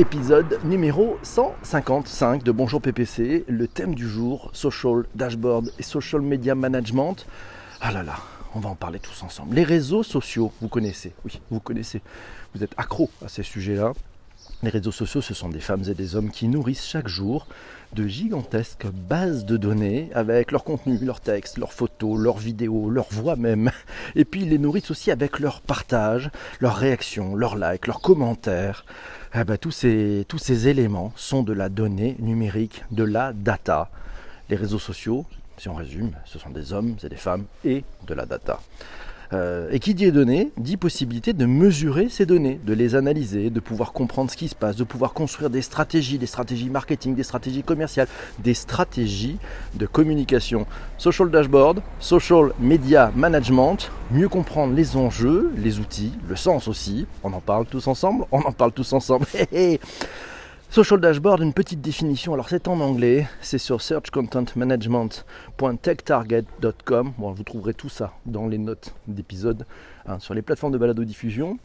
Épisode numéro 155 de Bonjour PPC, le thème du jour, social dashboard et social media management. Ah là là, on va en parler tous ensemble. Les réseaux sociaux, vous connaissez, oui, vous connaissez, vous êtes accro à ces sujets-là. Les réseaux sociaux, ce sont des femmes et des hommes qui nourrissent chaque jour de gigantesques bases de données avec leur contenu, leurs textes, leurs photos, leurs vidéos, leurs voix même. Et puis ils les nourrissent aussi avec leur partage, leurs réactions, leurs likes, leurs commentaires. Eh ben, tous, ces, tous ces éléments sont de la donnée numérique, de la data. Les réseaux sociaux, si on résume, ce sont des hommes et des femmes et de la data. Euh, et qui dit données dit possibilité de mesurer ces données, de les analyser, de pouvoir comprendre ce qui se passe, de pouvoir construire des stratégies, des stratégies marketing, des stratégies commerciales, des stratégies de communication. Social dashboard, social media management, mieux comprendre les enjeux, les outils, le sens aussi. On en parle tous ensemble, on en parle tous ensemble. Social Dashboard, une petite définition. Alors c'est en anglais, c'est sur searchcontentmanagement.techtarget.com. Vous trouverez tout ça dans les notes d'épisode hein, sur les plateformes de balado diffusion.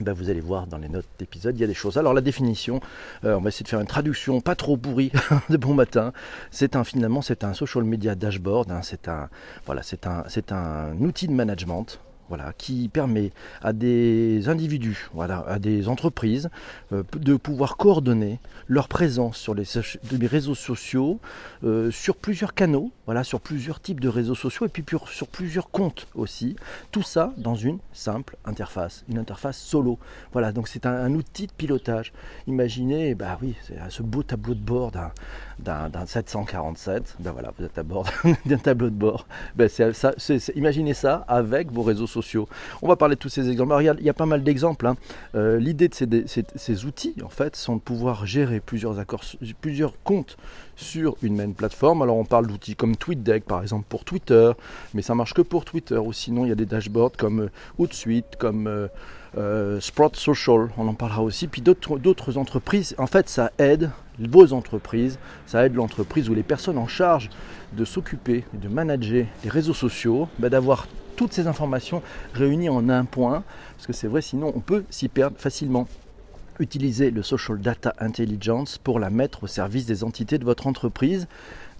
Ben, vous allez voir dans les notes d'épisode, il y a des choses. Alors la définition, euh, on va essayer de faire une traduction pas trop pourrie de bon matin. C'est un finalement c'est un social media dashboard. Hein. c'est un voilà c'est un c'est un outil de management voilà, qui permet à des individus, voilà, à des entreprises euh, de pouvoir coordonner leur présence sur les, réseaux sociaux, euh, sur plusieurs canaux, voilà, sur plusieurs types de réseaux sociaux et puis sur plusieurs comptes aussi. Tout ça dans une simple interface, une interface solo. Voilà, donc c'est un, outil de pilotage. Imaginez, bah oui, ce beau tableau de bord d'un 747. Ben voilà, vous êtes à bord d'un tableau de bord. Ben ça, imaginez ça avec vos réseaux sociaux on va parler de tous ces exemples. il y a pas mal d'exemples. Hein. Euh, l'idée de ces, outils, en fait, sont de pouvoir gérer plusieurs, accords, plusieurs comptes sur une même plateforme. Alors on parle d'outils comme TweetDeck par exemple pour Twitter, mais ça marche que pour Twitter. Ou sinon il y a des dashboards comme euh, Hootsuite, comme euh, Sprout Social, on en parlera aussi. Puis d'autres entreprises, en fait ça aide vos entreprises, ça aide l'entreprise ou les personnes en charge de s'occuper, de manager les réseaux sociaux, bah, d'avoir toutes ces informations réunies en un point, parce que c'est vrai, sinon on peut s'y perdre facilement. Utilisez le Social Data Intelligence pour la mettre au service des entités de votre entreprise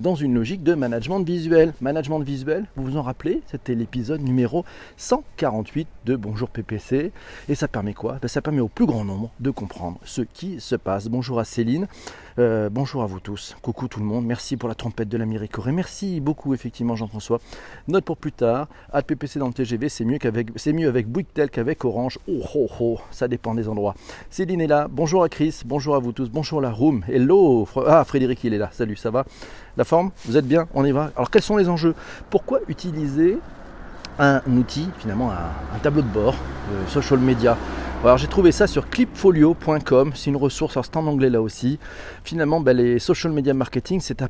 dans une logique de management visuel. Management visuel, vous vous en rappelez, c'était l'épisode numéro 148 de Bonjour PPC. Et ça permet quoi? Ben, Ça permet au plus grand nombre de comprendre ce qui se passe. Bonjour à Céline. Euh, bonjour à vous tous, coucou tout le monde, merci pour la trompette de l'Amérique Corée, merci beaucoup effectivement Jean-François. Note pour plus tard, à PPC dans le TGV, c'est mieux qu'avec c'est mieux avec Bouygues qu'avec Orange. Oh oh oh, ça dépend des endroits. Céline est là, bonjour à Chris, bonjour à vous tous, bonjour la room, hello, ah Frédéric il est là, salut, ça va? La forme? Vous êtes bien? On y va? Alors quels sont les enjeux? Pourquoi utiliser un outil, finalement un, tableau de bord, de social media alors j'ai trouvé ça sur clipfolio.com, c'est une ressource, alors c'est en anglais là aussi. Finalement, ben, les social media marketing, c'est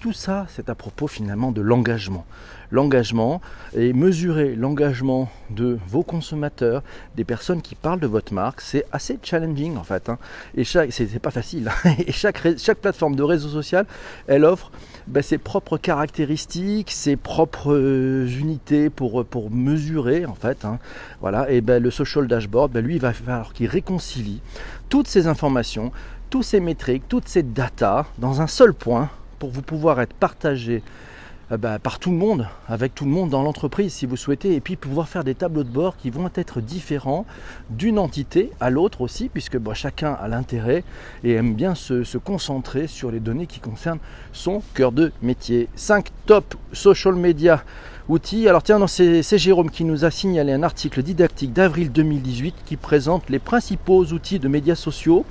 tout ça, c'est à propos finalement de l'engagement. L'engagement et mesurer l'engagement de vos consommateurs, des personnes qui parlent de votre marque, c'est assez challenging en fait. Hein. Et chaque, c'est, pas facile. Hein. Et chaque, chaque plateforme de réseau social, elle offre ben, ses propres caractéristiques, ses propres euh, unités pour, pour mesurer en fait. Hein. Voilà. Et ben, le social dashboard, ben, lui, il va falloir qu'il réconcilie toutes ces informations, tous ces métriques, toutes ces datas dans un seul point pour vous pouvoir être partagé euh, bah, par tout le monde, avec tout le monde dans l'entreprise si vous souhaitez, et puis pouvoir faire des tableaux de bord qui vont être différents d'une entité à l'autre aussi, puisque bah, chacun a l'intérêt et aime bien se, concentrer sur les données qui concernent son cœur de métier. 5 top social media outils. Alors tiens, c'est Jérôme qui nous a signalé un article didactique d'avril 2018 qui présente les principaux outils de médias sociaux.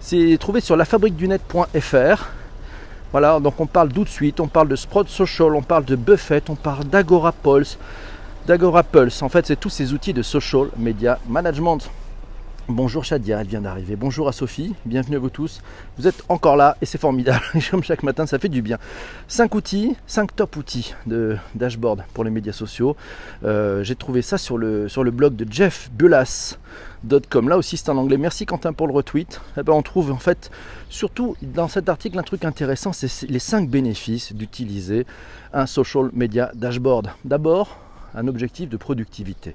C'est trouvé sur lafabriquedunet.fr. Voilà, donc on parle de suite, on parle de Sprout Social, on parle de Buffett, on parle d'Agora Pulse. D'Agora Pulse, en fait, c'est tous ces outils de social media management. Bonjour Shadia, elle vient d'arriver. Bonjour à Sophie, bienvenue à vous tous. Vous êtes encore là et c'est formidable. Comme chaque matin, ça fait du bien. 5 outils, 5 top outils de dashboard pour les médias sociaux. Euh, j'ai trouvé ça sur le, blog de Jeff. Là aussi, c'est en anglais. Merci Quentin pour le retweet. Eh ben, on trouve en fait, surtout dans cet article, un truc intéressant c'est les 5 bénéfices d'utiliser un social media dashboard. D'abord, objectif de productivité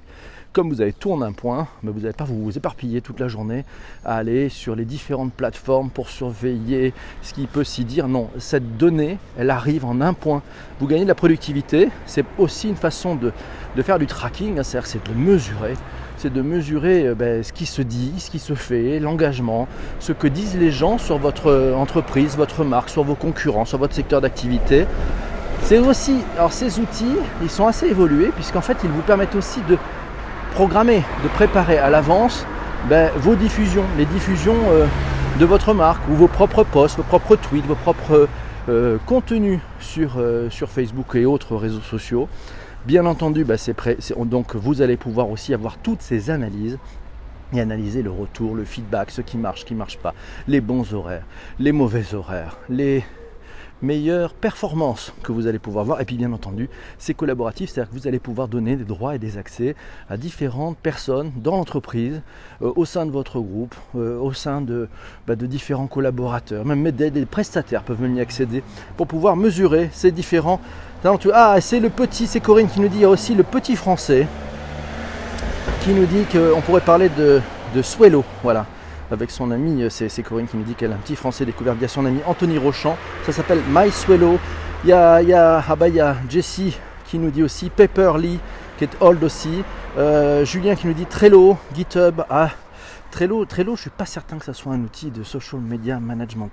comme vous avez tout en un point, mais vous n'allez pas vous éparpiller toute la journée à aller sur les différentes plateformes pour surveiller ce qui peut s'y dire. Non, cette donnée, elle arrive en un point. Vous gagnez de la productivité, c'est aussi une façon de, faire du tracking, hein, c'est-à-dire c'est de mesurer c'est de mesurer euh, ben, ce qui se dit, ce qui se fait, l'engagement, ce que disent les gens sur votre euh, entreprise, votre marque, sur vos concurrents, sur votre secteur d'activité. C'est aussi, alors ces outils, ils sont assez évolués puisqu'en fait ils vous permettent aussi de programmer, de préparer à l'avance ben, vos diffusions, les diffusions euh, de votre marque ou vos propres posts, vos propres tweets, vos propres contenus sur, Facebook et autres réseaux sociaux. Bien entendu, bah, donc vous allez pouvoir aussi avoir toutes ces analyses et analyser le retour, le feedback, ce qui marche, ce qui ne marche pas, les bons horaires, les mauvais horaires, les meilleures performances que vous allez pouvoir voir. Et puis bien entendu, c'est collaboratif, c'est-à-dire que vous allez pouvoir donner des droits et des accès à différentes personnes dans l'entreprise, euh, au sein de votre groupe, euh, au sein de, bah, de, différents collaborateurs, même des, prestataires peuvent même y accéder pour pouvoir mesurer ces différents ah, c'est le petit, c'est Corinne qui nous dit, il y a aussi le petit français qui nous dit qu'on pourrait parler de, de Swello, voilà, avec son ami, euh, c'est Corinne qui nous dit qu'elle a un petit français découvert via son ami Anthony Rochant, ça s'appelle My. Il y a, ah bah, Jessie qui nous dit aussi Pepper Lee qui est old aussi, euh, Julien qui nous dit Trello, GitHub, ah, Trello, Trello, je suis pas certain que ça soit un outil de social media management.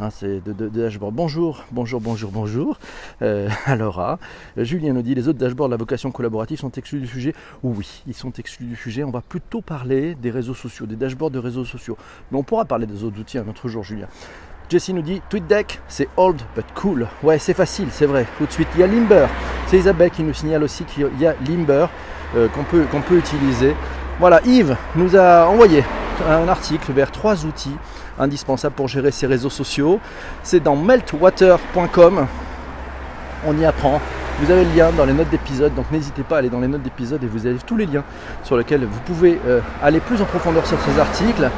Hein, c'est de, dashboard. Bonjour, bonjour, bonjour, bonjour. Euh, alors, ah, Julien nous dit les autres dashboards de la vocation collaborative sont exclus du sujet. Oui, ils sont exclus du sujet. On va plutôt parler des réseaux sociaux, des dashboards de réseaux sociaux. Mais on pourra parler des autres outils un autre jour, Julien. Jessie nous dit TweetDeck, c'est old but cool. Ouais, c'est facile, c'est vrai. Tout de suite, il y a Limber. C'est Isabelle qui nous signale aussi qu'il y a Limber euh, qu'on peut, qu'on peut utiliser. Voilà, Yves nous a envoyé un article vers trois outils indispensables pour gérer ses réseaux sociaux. C'est dans meltwater.com. On y apprend. Vous avez le lien dans les notes d'épisode, donc n'hésitez pas à aller dans les notes d'épisode et vous avez tous les liens sur lesquels vous pouvez euh, aller plus en profondeur sur ces articles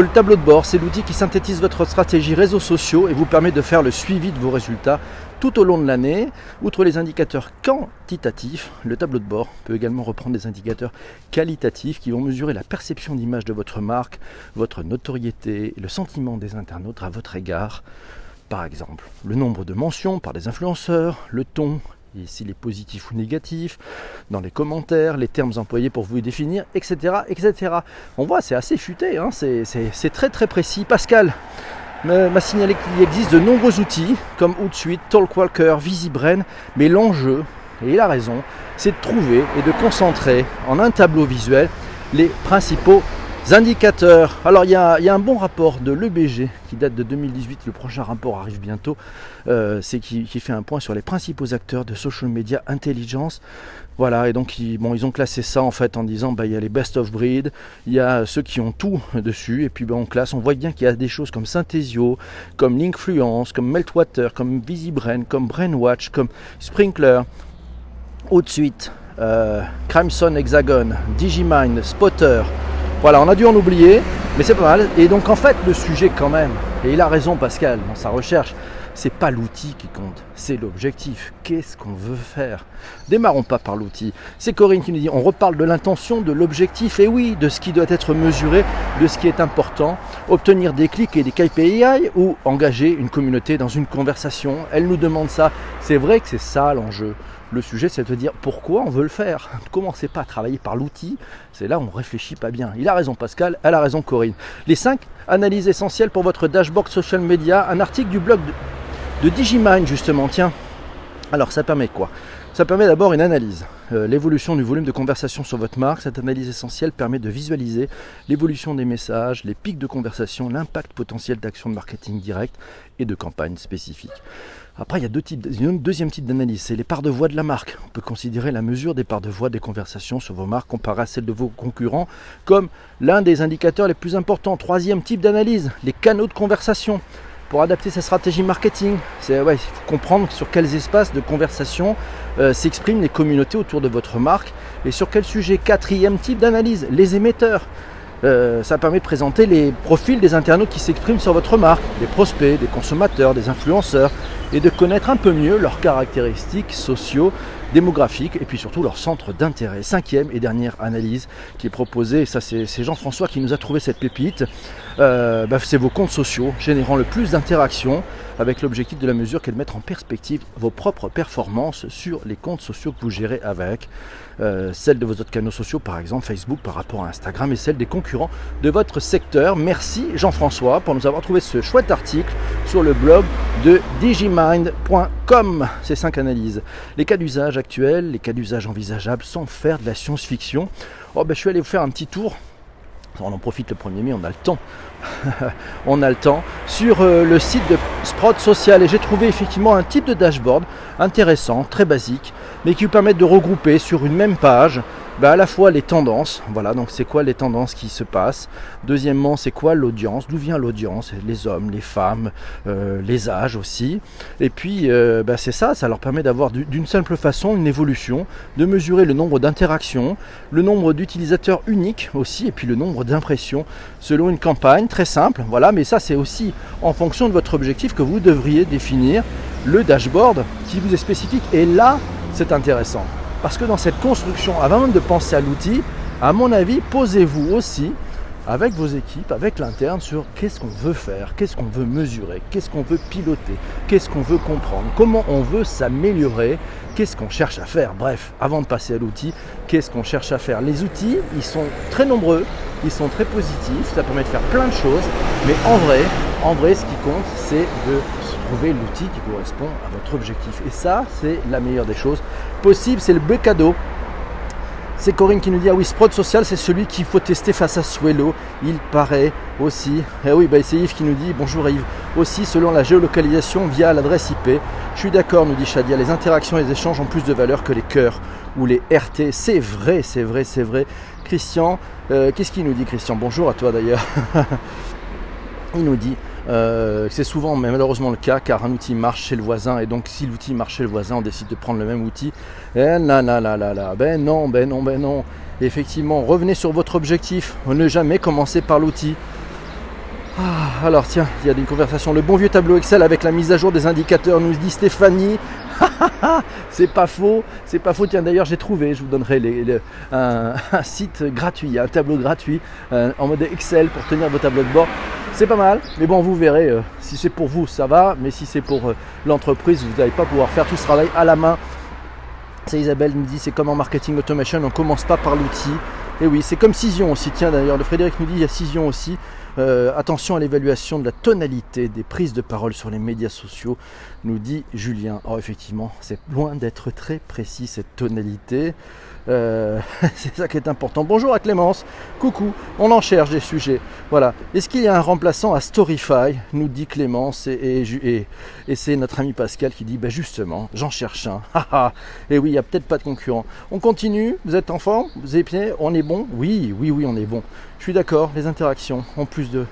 le tableau de bord, c'est l'outil qui synthétise votre stratégie réseaux sociaux et vous permet de faire le suivi de vos résultats tout au long de l'année. Outre les indicateurs quantitatifs, le tableau de bord peut également reprendre des indicateurs qualitatifs qui vont mesurer la perception d'image de votre marque, votre notoriété, le sentiment des internautes à votre égard. Par exemple, le nombre de mentions par des influenceurs, le ton, s'il est positif ou négatif, dans les commentaires, les termes employés pour vous définir, etc. etc. On voit, c'est assez futé, hein, c'est très très précis. Pascal m'a signalé qu'il existe de nombreux outils comme Hootsuite, Talkwalker, VisiBrain, mais l'enjeu, et il a raison, c'est de trouver et de concentrer en un tableau visuel les principaux indicateurs. Alors il y, a, un bon rapport de l'EBG qui date de 2018, le prochain rapport arrive bientôt, euh, c'est qui, fait un point sur les principaux acteurs de social media intelligence. Voilà, et donc ils, bon, ils ont classé ça en fait en disant bah, il y a les best of breed, il y a ceux qui ont tout dessus, et puis bah, on classe, on voit bien qu'il y a des choses comme Synthesio, comme Linkfluence, comme Meltwater, comme VisiBrain, comme Brainwatch, comme Sprinkler, Haute-Suite, euh, Crimson Hexagon, Digimind, Spotter, voilà, on a dû en oublier, mais c'est pas mal. Et donc en fait, le sujet quand même, et il a raison Pascal dans sa recherche, c'est pas l'outil qui compte, c'est l'objectif. Qu'est-ce qu'on veut faire? Démarrons pas par l'outil. C'est Corinne qui nous dit on reparle de l'intention, de l'objectif, et oui, de ce qui doit être mesuré, de ce qui est important, obtenir des clics et des KPI ou engager une communauté dans une conversation. Elle nous demande ça. C'est vrai que c'est ça l'enjeu. Le sujet, c'est de dire pourquoi on veut le faire. Commencez pas à travailler par l'outil, c'est là où on réfléchit pas bien. Il a raison Pascal, elle a raison Corinne. Les 5 analyses essentielles pour votre dashboard social media, un article du blog de, de Digimind justement, tiens. Alors ça permet quoi? Ça permet d'abord une analyse. Euh, l'évolution du volume de conversation sur votre marque. Cette analyse essentielle permet de visualiser l'évolution des messages, les pics de conversation, l'impact potentiel d'actions de marketing direct et de campagnes spécifiques. Après, il y a deux types, deuxième type d'analyse, c'est les parts de voix de la marque. On peut considérer la mesure des parts de voix des conversations sur vos marques comparées à celles de vos concurrents comme l'un des indicateurs les plus importants. Troisième type d'analyse, les canaux de conversation. Pour adapter sa stratégie marketing, c'est ouais, il faut comprendre sur quels espaces de conversation euh, s'expriment les communautés autour de votre marque et sur quel sujet. Quatrième type d'analyse, les émetteurs. Euh, ça permet de présenter les profils des internautes qui s'expriment sur votre marque, des prospects, des consommateurs, des influenceurs, et de connaître un peu mieux leurs caractéristiques sociaux, démographiques et puis surtout leur centre d'intérêt. Cinquième et dernière analyse qui est proposée, ça c'est Jean-François qui nous a trouvé cette pépite, euh, bah, c'est vos comptes sociaux générant le plus d'interactions avec l'objectif de la mesure qu'elle de mettre en perspective vos propres performances sur les comptes sociaux que vous gérez avec, euh, celles de vos autres canaux sociaux par exemple Facebook par rapport à Instagram et celles des concurrents de votre secteur. Merci Jean-François pour nous avoir trouvé ce chouette article sur le blog de digimind.com. Ces cinq analyses. Les cas d'usage actuels, les cas d'usage envisageables sans faire de la science-fiction. Oh, ben, je suis allé vous faire un petit tour on en profite le 1er mai, on a le temps. on a le temps. Sur euh, le site de Sprout Social, et j'ai trouvé effectivement un type de dashboard intéressant, très basique, mais qui vous permet de regrouper sur une même page bah, à la fois les tendances, voilà, donc c'est quoi les tendances qui se passent. Deuxièmement, c'est quoi l'audience, d'où vient l'audience, les hommes, les femmes, euh, les âges aussi. Et puis, euh, bah, c'est ça, ça leur permet d'avoir d'une simple façon une évolution, de mesurer le nombre d'interactions, le nombre d'utilisateurs uniques aussi, et puis le nombre d'impressions selon une campagne, très simple, voilà, mais ça c'est aussi en fonction de votre objectif que vous devriez définir le dashboard qui vous est spécifique. Et là, c'est intéressant. Parce que dans cette construction, avant même de penser à l'outil, à mon avis, posez-vous aussi avec vos équipes, avec l'interne, sur qu'est-ce qu'on veut faire, qu'est-ce qu'on veut mesurer, qu'est-ce qu'on veut piloter, qu'est-ce qu'on veut comprendre, comment on veut s'améliorer, qu'est-ce qu'on cherche à faire. Bref, avant de passer à l'outil, qu'est-ce qu'on cherche à faire. Les outils, ils sont très nombreux, ils sont très positifs, ça permet de faire plein de choses, mais en vrai, en vrai, ce qui compte, c'est de trouver l'outil qui correspond à votre objectif. Et ça, c'est la meilleure des choses possibles. C'est le beau cadeau. C'est Corinne qui nous dit Ah oui, Sprout Social, c'est celui qu'il faut tester face à Swello. Il paraît aussi. Eh oui, bah, c'est Yves qui nous dit Bonjour Yves. Aussi, selon la géolocalisation via l'adresse IP. Je suis d'accord, nous dit Shadia. Les interactions et les échanges ont plus de valeur que les cœurs ou les RT. C'est vrai, c'est vrai, c'est vrai. Christian, euh, qu'est-ce qu'il nous dit, Christian? Bonjour à toi d'ailleurs. Il nous dit euh, c'est souvent mais malheureusement le cas car un outil marche chez le voisin et donc si l'outil marche chez le voisin on décide de prendre le même outil. Eh là là là là là, ben non, ben non, ben non. effectivement, revenez sur votre objectif. Ne jamais commencer par l'outil. Ah, alors tiens, il y a une conversation. Le bon vieux tableau Excel avec la mise à jour des indicateurs, nous dit Stéphanie. c'est pas faux, c'est pas faux. Tiens, d'ailleurs, j'ai trouvé, je vous donnerai un, site gratuit, un tableau gratuit euh, en mode Excel pour tenir vos tableaux de bord. C'est pas mal, mais bon, vous verrez, euh, si c'est pour vous, ça va, mais si c'est pour euh, l'entreprise, vous n'allez pas pouvoir faire tout ce travail à la main. C'est Isabelle nous dit, c'est comme en marketing automation, on commence pas par l'outil. Et oui, c'est comme Cision aussi. Tiens, d'ailleurs, le Frédéric nous dit, il y a Cision aussi. Euh, attention à l'évaluation de la tonalité des prises de parole sur les médias sociaux, nous dit Julien. Oh, effectivement, c'est loin d'être très précis cette tonalité. Euh, c'est ça qui est important. Bonjour à Clémence. Coucou. On en cherche des sujets. Voilà. Est-ce qu'il y a un remplaçant à Storyfy Nous dit Clémence. Et, et, c'est notre ami Pascal qui dit ben justement, j'en cherche un. et oui, il n'y a peut-être pas de concurrent. On continue. Vous êtes en forme? Vous êtes bien? On est bon? Oui, oui, oui, on est bon. Je suis d'accord. Les interactions en plus de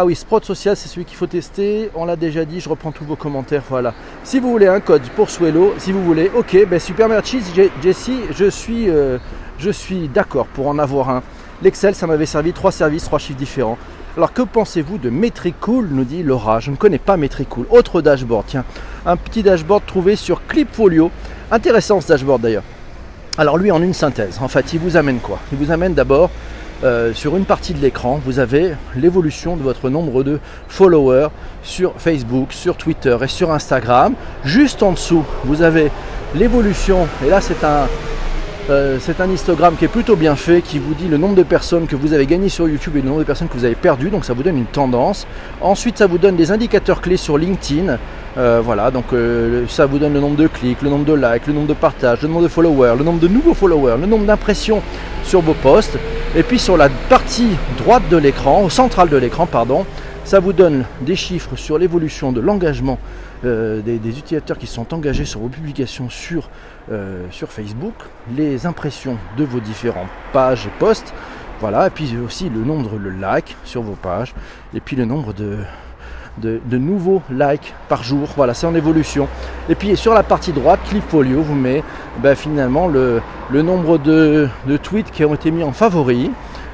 ah oui, Sprout Social, c'est celui qu'il faut tester. On l'a déjà dit, je reprends tous vos commentaires. Voilà. Si vous voulez un code pour Swello, si vous voulez, ok, ben super merci Jessie, je suis, euh, je suis d'accord pour en avoir un. L'Excel, ça m'avait servi trois services, trois chiffres différents. Alors que pensez-vous de Metricool nous dit Laura. Je ne connais pas Metricool. Autre dashboard, tiens. Un petit dashboard trouvé sur Clipfolio. Intéressant ce dashboard d'ailleurs. Alors lui en une synthèse. En fait, il vous amène quoi? Il vous amène d'abord euh, sur une partie de l'écran, vous avez l'évolution de votre nombre de followers sur Facebook, sur Twitter et sur Instagram. Juste en dessous, vous avez l'évolution, et là c'est un, euh, un histogramme qui est plutôt bien fait, qui vous dit le nombre de personnes que vous avez gagné sur YouTube et le nombre de personnes que vous avez perdu, donc ça vous donne une tendance. Ensuite, ça vous donne des indicateurs clés sur LinkedIn. Euh, voilà, donc ça vous donne le nombre de clics, le nombre de likes, le nombre de partages, le nombre de followers, le nombre de nouveaux followers, le nombre d'impressions sur vos posts. Et puis sur la partie droite de l'écran, au central de l'écran, pardon, ça vous donne des chiffres sur l'évolution de l'engagement euh, des, utilisateurs qui sont engagés sur vos publications sur, euh, sur Facebook, les impressions de vos différentes pages et posts, voilà, et puis aussi le nombre de likes sur vos pages, et puis le nombre de, de, nouveaux likes par jour. Voilà, c'est en évolution. Et puis sur la partie droite, Clipfolio vous met ben, finalement le, nombre de, tweets qui ont été mis en favori,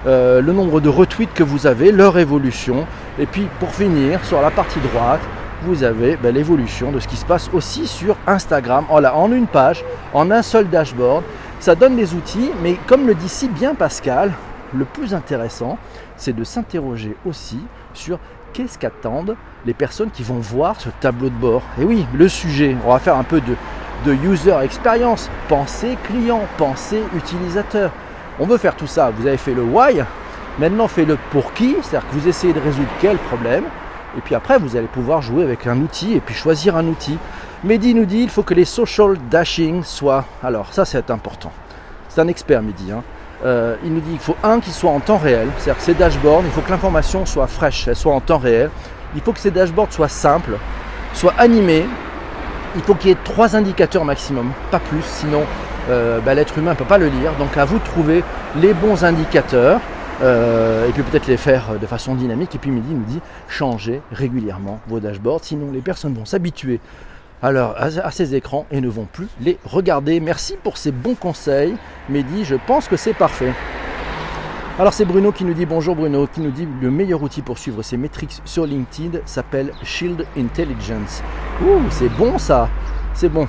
euh, le nombre de retweets que vous avez, leur évolution. Et puis pour finir, sur la partie droite, vous avez ben, l'évolution de ce qui se passe aussi sur Instagram. Voilà, en une page, en un seul dashboard. Ça donne des outils, mais comme le dit si bien Pascal, le plus intéressant, c'est de s'interroger aussi sur qu'est-ce qu'attendent les personnes qui vont voir ce tableau de bord. Et oui, le sujet, on va faire un peu de, user experience, pensée client, pensée utilisateur. On veut faire tout ça. Vous avez fait le why, maintenant fait le pour qui, c'est-à-dire que vous essayez de résoudre quel problème. Et puis après, vous allez pouvoir jouer avec un outil et puis choisir un outil. Mehdi nous dit il faut que les social dashing soient. Alors, ça, c'est important. C'est un expert, Mehdi. Hein. Euh, il nous dit qu'il faut un qui soit en temps réel, c'est-à-dire que ces dashboards, il faut que l'information soit fraîche, elle soit en temps réel. Il faut que ces dashboards soient simples, soient animés. Il faut qu'il y ait trois indicateurs maximum, pas plus, sinon euh, bah, l'être humain ne peut pas le lire. Donc à vous de trouver les bons indicateurs. Euh, et puis peut-être les faire de façon dynamique. Et puis Midi nous dit changez régulièrement vos dashboards, sinon les personnes vont s'habituer à, à, ces écrans et ne vont plus les regarder. Merci pour ces bons conseils, Mehdi, je pense que c'est parfait. Alors c'est Bruno qui nous dit bonjour Bruno, qui nous dit le meilleur outil pour suivre ses métriques sur LinkedIn s'appelle Shield Intelligence. Ouh, c'est bon ça, c'est bon.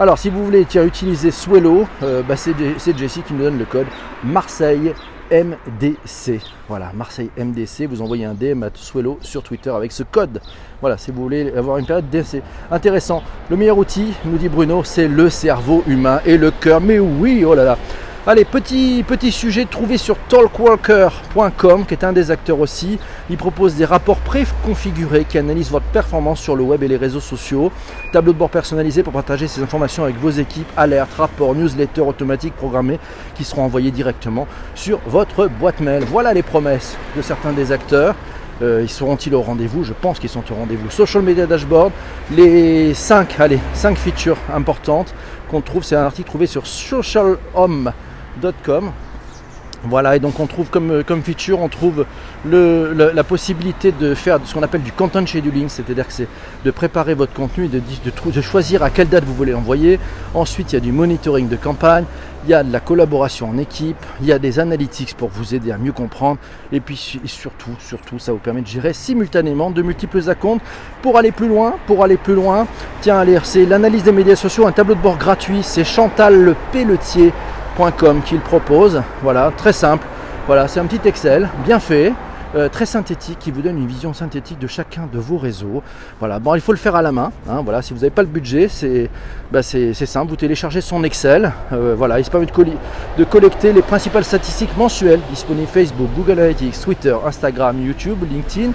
Alors, si vous voulez utiliser Swello, euh, bah, c'est Jessie qui nous donne le code Marseille MDC. Voilà, Marseille MDC. Vous envoyez un DM à Swello sur Twitter avec ce code. Voilà, si vous voulez avoir une période d'essai. Intéressant. Le meilleur outil, nous dit Bruno, c'est le cerveau humain et le cœur. Mais oui, oh là là. Allez, petit, petit sujet trouvé sur talkwalker.com, qui est un des acteurs aussi. Il propose des rapports préconfigurés qui analysent votre performance sur le web et les réseaux sociaux. Tableau de bord personnalisé pour partager ces informations avec vos équipes. Alertes, rapports, newsletters automatiques programmés qui seront envoyés directement sur votre boîte mail. Voilà les promesses de certains des acteurs. Euh, ils seront-ils au rendez-vous? Je pense qu'ils sont au rendez-vous. Social Media Dashboard, les 5, allez, 5 features importantes qu'on trouve, c'est un article trouvé sur Social Home voilà, et donc on trouve comme, euh, feature, on trouve la possibilité de faire ce qu'on appelle du content scheduling, c'est-à-dire que c'est de préparer votre contenu et de, choisir à quelle date vous voulez l'envoyer. Ensuite, il y a du monitoring de campagne, il y a de la collaboration en équipe, il y a des analytics pour vous aider à mieux comprendre, et puis surtout, surtout, ça vous permet de gérer simultanément de multiples accounts pour aller plus loin, pour aller plus loin. Tiens, allez, c'est l'analyse des médias sociaux, un tableau de bord gratuit, c'est Chantal Le Pelletier qu'il propose. Voilà, très simple. Voilà, c'est un petit Excel bien fait. Euh, très synthétique qui vous donne une vision synthétique de chacun de vos réseaux. Voilà, bon, il faut le faire à la main. Hein, voilà, si vous n'avez pas le budget, c'est bah, simple. Vous téléchargez son Excel. Euh, voilà, il se permet de, collecter les principales statistiques mensuelles disponibles Facebook, Google Analytics, Twitter, Instagram, YouTube, LinkedIn.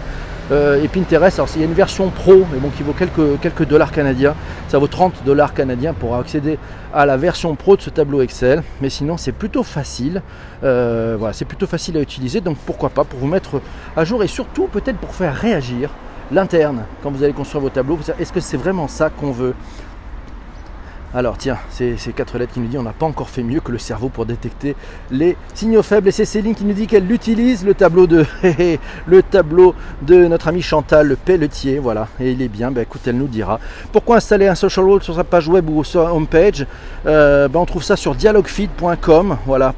Euh, et Pinterest, alors il y a une version pro, mais bon, qui vaut quelques dollars canadiens. Ça vaut 30 dollars canadiens pour accéder à la version pro de ce tableau Excel. Mais sinon, c'est plutôt facile. Euh, voilà, c'est plutôt facile à utiliser. Donc pourquoi pas pour vous mettre à jour et surtout peut-être pour faire réagir l'interne quand vous allez construire vos tableaux. Est-ce que c'est vraiment ça qu'on veut? Alors tiens, c'est ces quatre lettres qui nous dit on n'a pas encore fait mieux que le cerveau pour détecter les signaux faibles. Et c'est Céline qui nous dit qu'elle utilise le tableau de le tableau de notre ami Chantal Le Pelletier. Voilà, et il est bien. Ben, écoute, elle nous dira. Pourquoi installer un social wall sur sa page web ou sur sa homepage? Euh, ben, On trouve ça sur dialoguefeed.com. Voilà,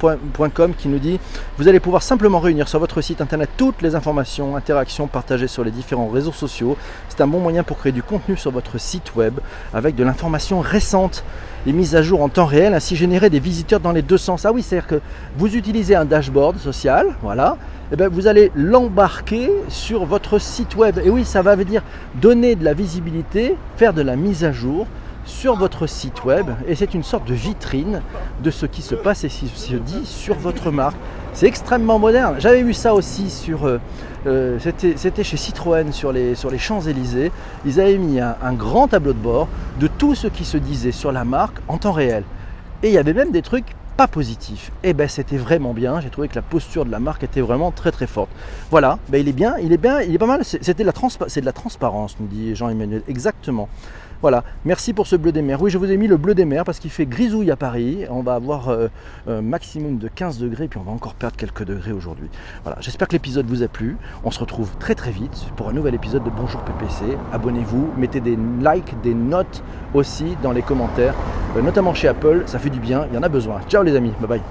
.com qui nous dit vous allez pouvoir simplement réunir sur votre site internet toutes les informations, interactions partagées sur les différents réseaux sociaux. C'est un bon moyen pour créer du contenu sur votre site web avec de l'information récente les mises à jour en temps réel, ainsi générer des visiteurs dans les deux sens. Ah oui, c'est-à-dire que vous utilisez un dashboard social, voilà, et eh bien vous allez l'embarquer sur votre site web. Et oui, ça va veut dire donner de la visibilité, faire de la mise à jour sur votre site web, et c'est une sorte de vitrine de ce qui se passe et ce qui se dit sur votre marque. C'est extrêmement moderne. J'avais vu ça aussi sur. Euh, euh, c'était chez Citroën sur les, sur les Champs-Élysées. Ils avaient mis un, grand tableau de bord de tout ce qui se disait sur la marque en temps réel. Et il y avait même des trucs pas positifs. Et eh ben c'était vraiment bien. J'ai trouvé que la posture de la marque était vraiment très très forte. Voilà, ben, il est bien, il est bien, il est pas mal. C'était la, de la transparence, nous dit Jean-Emmanuel. Exactement. Voilà, merci pour ce bleu des mers. Oui, je vous ai mis le bleu des mers parce qu'il fait grisouille à Paris. On va avoir un euh, euh, maximum de 15 degrés, puis on va encore perdre quelques degrés aujourd'hui. Voilà, j'espère que l'épisode vous a plu. On se retrouve très très vite pour un nouvel épisode de Bonjour PPC. Abonnez-vous, mettez des likes, des notes aussi dans les commentaires, euh, notamment chez Apple. Ça fait du bien, il y en a besoin. Ciao les amis, bye bye.